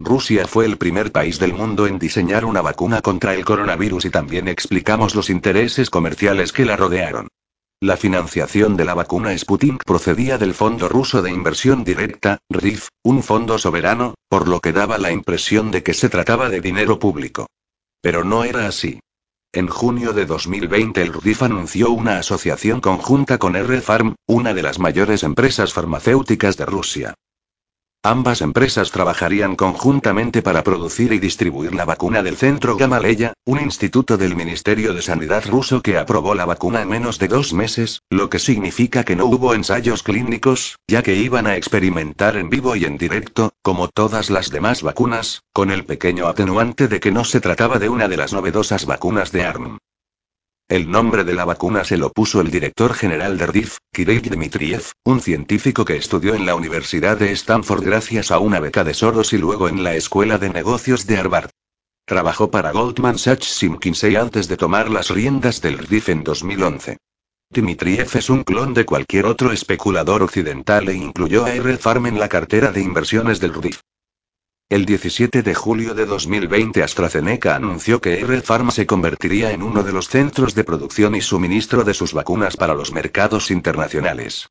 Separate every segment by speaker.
Speaker 1: Rusia fue el primer país del mundo en diseñar una vacuna contra el coronavirus y también explicamos los intereses comerciales que la rodearon. La financiación de la vacuna Sputnik procedía del Fondo Ruso de Inversión Directa, RIF, un fondo soberano, por lo que daba la impresión de que se trataba de dinero público. Pero no era así. En junio de 2020 el RIF anunció una asociación conjunta con R-Farm, una de las mayores empresas farmacéuticas de Rusia. Ambas empresas trabajarían conjuntamente para producir y distribuir la vacuna del Centro Gamaleya, un instituto del Ministerio de Sanidad ruso que aprobó la vacuna en menos de dos meses, lo que significa que no hubo ensayos clínicos, ya que iban a experimentar en vivo y en directo, como todas las demás vacunas, con el pequeño atenuante de que no se trataba de una de las novedosas vacunas de ARM. El nombre de la vacuna se lo puso el director general de RDIF, Kirill Dmitriev, un científico que estudió en la Universidad de Stanford gracias a una beca de Soros y luego en la Escuela de Negocios de Harvard. Trabajó para Goldman Sachs y McKinsey antes de tomar las riendas del RDIF en 2011. Dmitriev es un clon de cualquier otro especulador occidental e incluyó a R. Farm en la cartera de inversiones del RDIF. El 17 de julio de 2020 AstraZeneca anunció que R-Pharma se convertiría en uno de los centros de producción y suministro de sus vacunas para los mercados internacionales.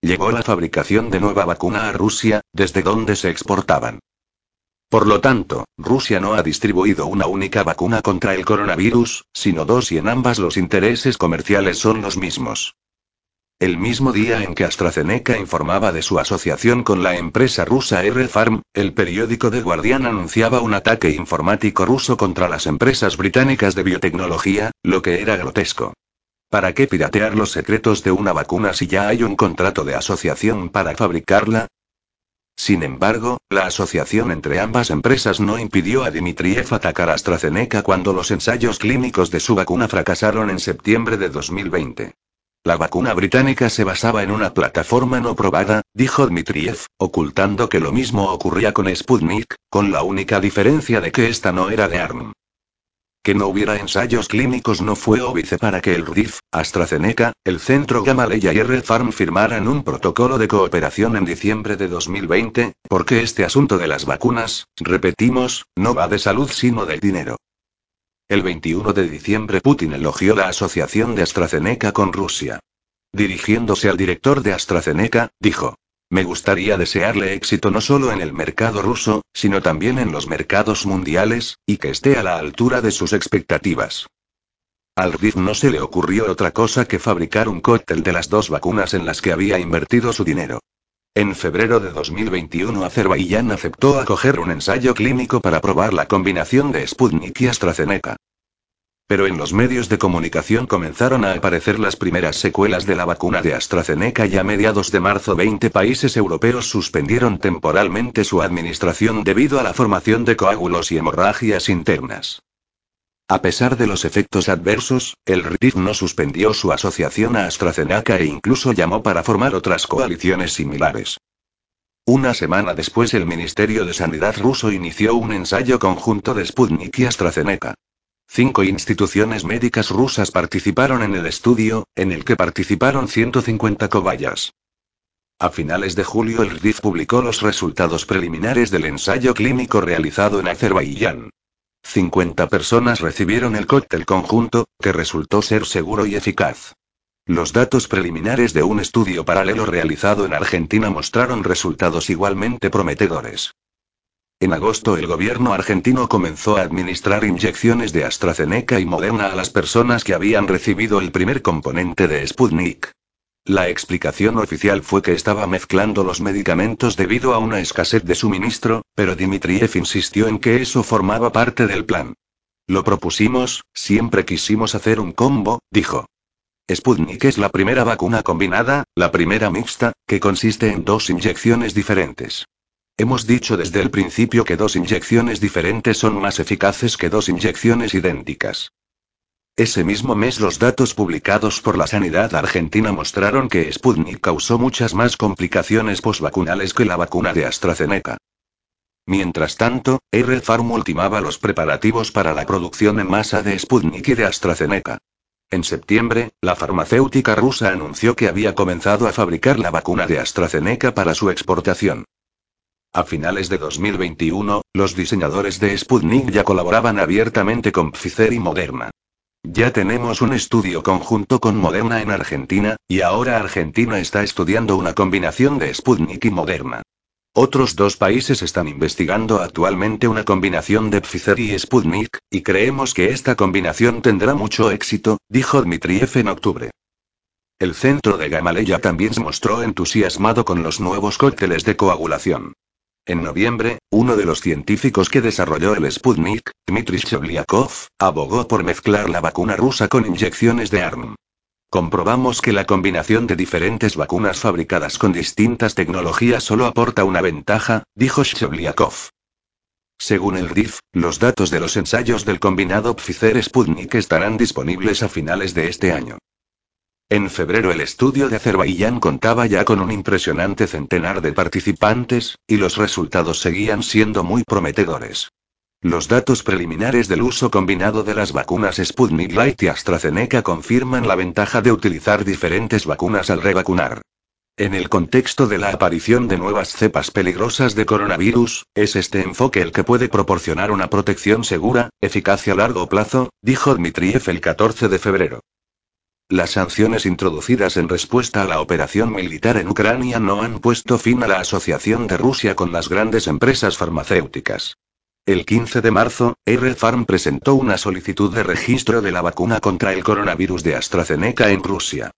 Speaker 1: Llegó la fabricación de nueva vacuna a Rusia, desde donde se exportaban. Por lo tanto, Rusia no ha distribuido una única vacuna contra el coronavirus, sino dos y en ambas los intereses comerciales son los mismos. El mismo día en que AstraZeneca informaba de su asociación con la empresa rusa R-Farm, el periódico The Guardian anunciaba un ataque informático ruso contra las empresas británicas de biotecnología, lo que era grotesco. ¿Para qué piratear los secretos de una vacuna si ya hay un contrato de asociación para fabricarla? Sin embargo, la asociación entre ambas empresas no impidió a Dmitriev atacar a AstraZeneca cuando los ensayos clínicos de su vacuna fracasaron en septiembre de 2020. La vacuna británica se basaba en una plataforma no probada, dijo Dmitriev, ocultando que lo mismo ocurría con Sputnik, con la única diferencia de que esta no era de ARM. Que no hubiera ensayos clínicos no fue óbice para que el RIF, AstraZeneca, el Centro Gamaleya y R-Farm firmaran un protocolo de cooperación en diciembre de 2020, porque este asunto de las vacunas, repetimos, no va de salud sino del dinero. El 21 de diciembre Putin elogió la asociación de AstraZeneca con Rusia. Dirigiéndose al director de AstraZeneca, dijo. Me gustaría desearle éxito no solo en el mercado ruso, sino también en los mercados mundiales, y que esté a la altura de sus expectativas. Al RIF no se le ocurrió otra cosa que fabricar un cóctel de las dos vacunas en las que había invertido su dinero. En febrero de 2021 Azerbaiyán aceptó acoger un ensayo clínico para probar la combinación de Sputnik y AstraZeneca. Pero en los medios de comunicación comenzaron a aparecer las primeras secuelas de la vacuna de AstraZeneca y a mediados de marzo 20 países europeos suspendieron temporalmente su administración debido a la formación de coágulos y hemorragias internas. A pesar de los efectos adversos, el RIF no suspendió su asociación a AstraZeneca e incluso llamó para formar otras coaliciones similares. Una semana después el Ministerio de Sanidad ruso inició un ensayo conjunto de Sputnik y AstraZeneca. Cinco instituciones médicas rusas participaron en el estudio, en el que participaron 150 cobayas. A finales de julio el RIF publicó los resultados preliminares del ensayo clínico realizado en Azerbaiyán. 50 personas recibieron el cóctel conjunto, que resultó ser seguro y eficaz. Los datos preliminares de un estudio paralelo realizado en Argentina mostraron resultados igualmente prometedores. En agosto el gobierno argentino comenzó a administrar inyecciones de AstraZeneca y Moderna a las personas que habían recibido el primer componente de Sputnik. La explicación oficial fue que estaba mezclando los medicamentos debido a una escasez de suministro, pero Dmitriev insistió en que eso formaba parte del plan. Lo propusimos, siempre quisimos hacer un combo, dijo. Sputnik es la primera vacuna combinada, la primera mixta, que consiste en dos inyecciones diferentes. Hemos dicho desde el principio que dos inyecciones diferentes son más eficaces que dos inyecciones idénticas. Ese mismo mes los datos publicados por la sanidad argentina mostraron que Sputnik causó muchas más complicaciones posvacunales que la vacuna de AstraZeneca. Mientras tanto, R-Pharm ultimaba los preparativos para la producción en masa de Sputnik y de AstraZeneca. En septiembre, la farmacéutica rusa anunció que había comenzado a fabricar la vacuna de AstraZeneca para su exportación. A finales de 2021, los diseñadores de Sputnik ya colaboraban abiertamente con Pfizer y Moderna. Ya tenemos un estudio conjunto con Moderna en Argentina, y ahora Argentina está estudiando una combinación de Sputnik y Moderna. Otros dos países están investigando actualmente una combinación de Pfizer y Sputnik, y creemos que esta combinación tendrá mucho éxito, dijo Dmitriev en octubre. El centro de Gamaleya también se mostró entusiasmado con los nuevos cócteles de coagulación. En noviembre, uno de los científicos que desarrolló el Sputnik, Dmitry Shevliakov, abogó por mezclar la vacuna rusa con inyecciones de ARM. Comprobamos que la combinación de diferentes vacunas fabricadas con distintas tecnologías solo aporta una ventaja, dijo Shevliakov. Según el RIF, los datos de los ensayos del combinado Pfizer-Sputnik estarán disponibles a finales de este año. En febrero el estudio de Azerbaiyán contaba ya con un impresionante centenar de participantes, y los resultados seguían siendo muy prometedores. Los datos preliminares del uso combinado de las vacunas Sputnik Light y AstraZeneca confirman la ventaja de utilizar diferentes vacunas al revacunar. En el contexto de la aparición de nuevas cepas peligrosas de coronavirus, es este enfoque el que puede proporcionar una protección segura, eficacia a largo plazo, dijo Dmitriev el 14 de febrero. Las sanciones introducidas en respuesta a la operación militar en Ucrania no han puesto fin a la asociación de Rusia con las grandes empresas farmacéuticas. El 15 de marzo, R-Farm presentó una solicitud de registro de la vacuna contra el coronavirus de AstraZeneca en Rusia.